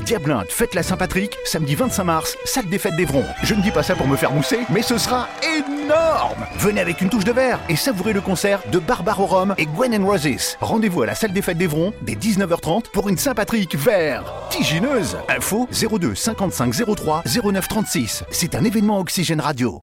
Les Diablins fête la Saint-Patrick, samedi 25 mars, salle des fêtes d'Evron. Je ne dis pas ça pour me faire mousser, mais ce sera énorme Venez avec une touche de verre et savourez le concert de Barbaro Rome et Gwen and Roses. Rendez-vous à la salle des fêtes d'Evron dès 19h30 pour une Saint-Patrick vert tigineuse. Info 02 55 03 09 36. C'est un événement Oxygène Radio.